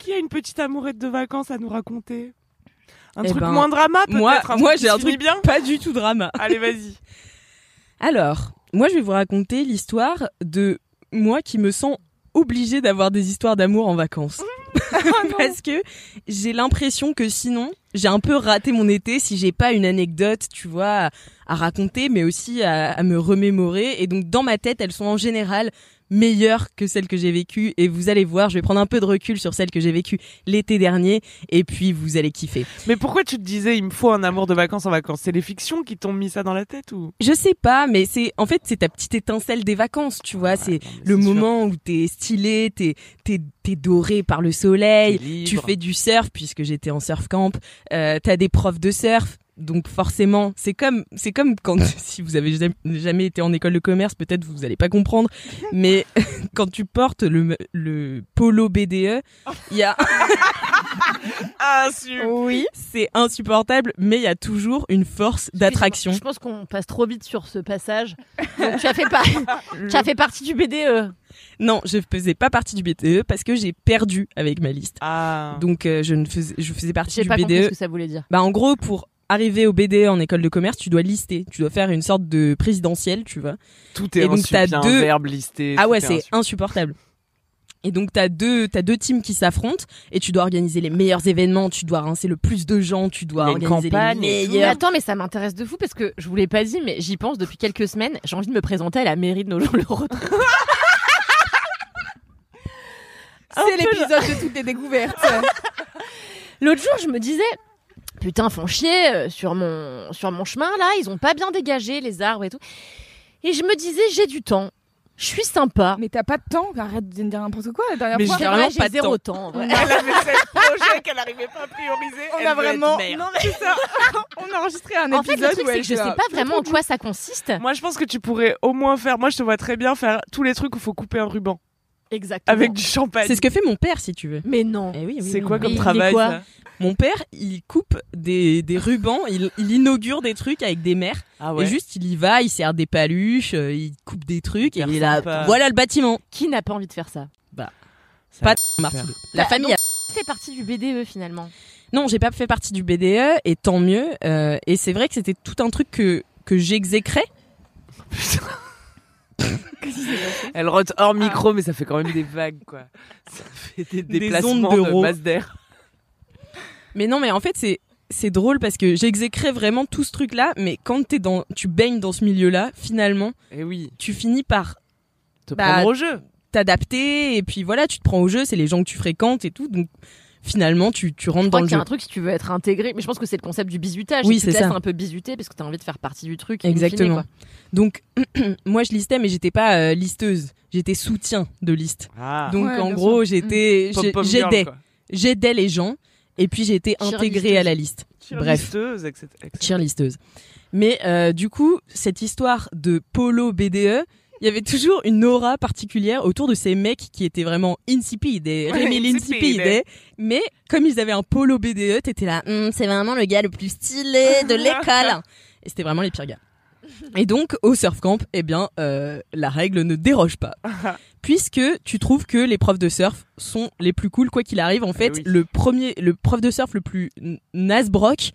Qui a une petite amourette de vacances à nous raconter? Un Eh truc ben, moins drama peut-être Moi, un moi j'ai un truc bien? pas du tout drama. Allez, vas-y. Alors, moi je vais vous raconter l'histoire de moi qui me sens obligée d'avoir des histoires d'amour en vacances. Parce que j'ai l'impression que sinon, j'ai un peu raté mon été si j'ai pas une anecdote, tu vois, à, à raconter, mais aussi à, à me remémorer. Et donc, dans ma tête, elles sont en général meilleures que celles que j'ai vécues. Et vous allez voir, je vais prendre un peu de recul sur celles que j'ai vécues l'été dernier. Et puis, vous allez kiffer. Mais pourquoi tu te disais il me faut un amour de vacances en vacances? C'est les fictions qui t'ont mis ça dans la tête ou? Je sais pas, mais c'est en fait c'est ta petite étincelle des vacances, tu vois. c'est le sûr. moment où t'es stylé, t'es t'es t'es doré par le soleil, tu fais du surf puisque j'étais en surf camp. Euh, T'as des profs de surf. Donc forcément, c'est comme c'est comme quand si vous avez jamais, été en école de commerce, peut-être vous allez pas comprendre, mais quand tu portes le le polo BDE, il y a Ah, oui, c'est insupportable, mais il y a toujours une force d'attraction. Je pense qu'on passe trop vite sur ce passage. Donc, tu as fait pas, tu as fait partie du. BDE. Non, je faisais pas partie du BDE parce que j'ai perdu avec ma liste. Ah. Donc euh, je ne faisais je faisais partie du pas BDE. ce que ça voulait dire. Bah en gros pour arriver au BDE en école de commerce, tu dois lister, tu dois faire une sorte de présidentielle, tu vois. tout est et donc, t'as deux- verbe listé. ah ouais, est c'est insup. insupportable. Et donc t'as deux t'as deux teams qui s'affrontent et tu dois organiser les meilleurs événements, tu dois rincer le plus de gens, tu dois organiser les. Mais attends, mais ça m'intéresse de fou parce que je vous l'ai pas dit, mais j'y pense depuis quelques semaines. J'ai envie de me présenter à la mairie de nos jours le. C'est l'épisode de toutes les découvertes. L'autre jour, je me disais, putain, font chier euh, sur mon sur mon chemin là, ils ont pas bien dégagé les arbres et tout. Et je me disais, j'ai du temps, je suis sympa. Mais t'as pas de temps, arrête de me dire n'importe quoi la dernière Mais fois. j'ai C'est vraiment vrai, pas zéro temps. en vrai. Elle avait ce projet qu'elle n'arrivait pas à prioriser. On elle a vraiment. Non, mais ça. On a enregistré un En fait, épisode le truc, c'est que je sais pas vraiment en quoi ça consiste. Moi, je pense que tu pourrais au moins faire. Moi, je te vois très bien faire tous les trucs où il faut couper un ruban Exactement. avec du champagne. C'est ce que fait mon père si tu veux. Mais non. Eh oui, oui, C'est oui. quoi comme travail quoi ça Mon père, il coupe des, des rubans, il, il inaugure des trucs avec des mères. Ah Et juste, il y va, il sert des paluches, euh, il coupe des trucs, et il sympa. voilà le bâtiment. Qui n'a pas envie de faire ça Ça Pas. Martino. La Bah, famille. donc- a- fait partie du BDE finalement. Non, j'ai pas fait partie du BDE, et tant mieux. euh, et c'est vrai que c'était tout un truc que, que j'exécrais. Elle rote hors micro, mais ça fait quand même des vagues, quoi. Ça fait des déplacements de masse d'air. Mais non, mais en fait, c'est, c'est drôle parce que j'exécrais vraiment tout ce truc-là, mais quand t'es dans, tu baignes dans ce milieu-là, finalement, Et oui, tu finis par te Bah, prendre au jeu. t'adapter, et puis voilà, tu te prends au jeu, c'est les gens que tu fréquentes et tout, donc finalement, tu, tu rentres Je dans crois le qu'il y a jeu. un truc si tu veux être intégré, mais je pense que c'est le concept du bisutage. Oui, tu te c'est laisses ça. un peu bisuter parce que t'as envie de faire partie du truc. fine, Exactement. quoi. Donc, moi, je listais, mais j'étais pas euh, listeuse. J'étais soutien de liste. Ah, Donc, Ouais, en gros, j'étais, j'ai- Pom-pom girl, j'aidais, quoi. j'aidais les gens, et puis j'ai été intégrée à la liste. Bref. Cheerlisteuse, etc. etc. cheerlisteuse. Mais euh, du coup, cette histoire de polo BDE, il y avait toujours une aura particulière autour de ces mecs qui étaient vraiment insipide et Rémi insipide. l'insipide. Mais comme ils avaient un polo BDE, t'étais là, Hum, c'est vraiment le gars le plus stylé de l'école. Et c'était vraiment les pires gars. Et donc, au surf camp, eh bien, euh, la règle ne déroge pas. Puisque tu trouves que les profs de surf sont les plus cool, quoi qu'il arrive. En fait, oui. le premier, le prof de surf le plus nasbrock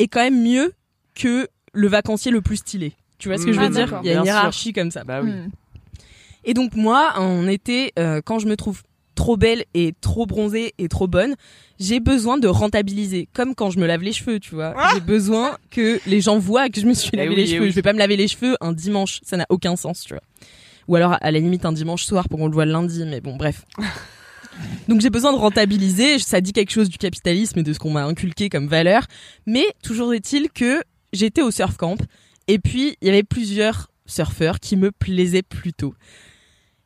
est quand même mieux que le vacancier le plus stylé. Tu vois ce que je Mm. veux Ah, dire? Il y a une sûr. hiérarchie comme ça. Bah oui. Hmm. Et donc moi, en été, euh, quand je me trouve trop belle et trop bronzée et trop bonne, j'ai besoin de rentabiliser. Comme quand je me lave les cheveux, tu vois. Ah j'ai besoin que les gens voient que je me suis Eh lavé oui, les eh cheveux. oui. Je vais pas me laver les cheveux un dimanche. Ça n'a aucun sens, tu vois. Ou alors, à la limite, un dimanche soir pour qu'on le voit le lundi. Mais bon, bref. Donc j'ai besoin de rentabiliser, ça dit quelque chose du capitalisme et de ce qu'on m'a inculqué comme valeur, mais toujours est-il que j'étais au surf camp et puis il y avait plusieurs surfeurs qui me plaisaient plutôt.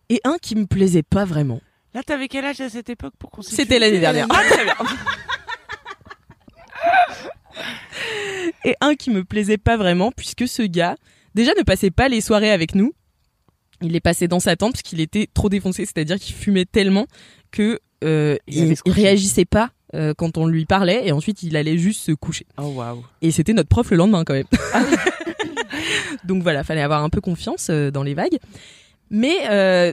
et un qui me plaisait pas vraiment. Là, t'avais quel âge à cette époque pour qu'on C'était l'année dernière. Ah. Et un qui me plaisait pas vraiment puisque ce gars déjà ne passait pas les soirées avec nous. Il les passait dans sa tente parce qu'il était trop défoncé, c'est-à-dire qu'il fumait tellement que euh, Il il, réagissait pas euh, quand on lui parlait et ensuite il allait juste se coucher. Oh waouh. Et c'était notre prof le lendemain quand même. Donc voilà, fallait avoir un peu confiance euh, dans les vagues. Mais euh,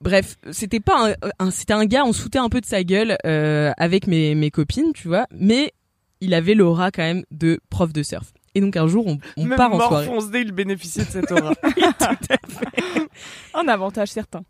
bref, c'était pas un, un- c'était un gars, on se foutait un peu de sa gueule euh, avec mes, mes copines, tu vois. Mais il avait l'aura quand même de prof de surf. Et donc un jour, on, on Même part en soirée. fonce il bénéficiait de cette aura. Un avantage certain.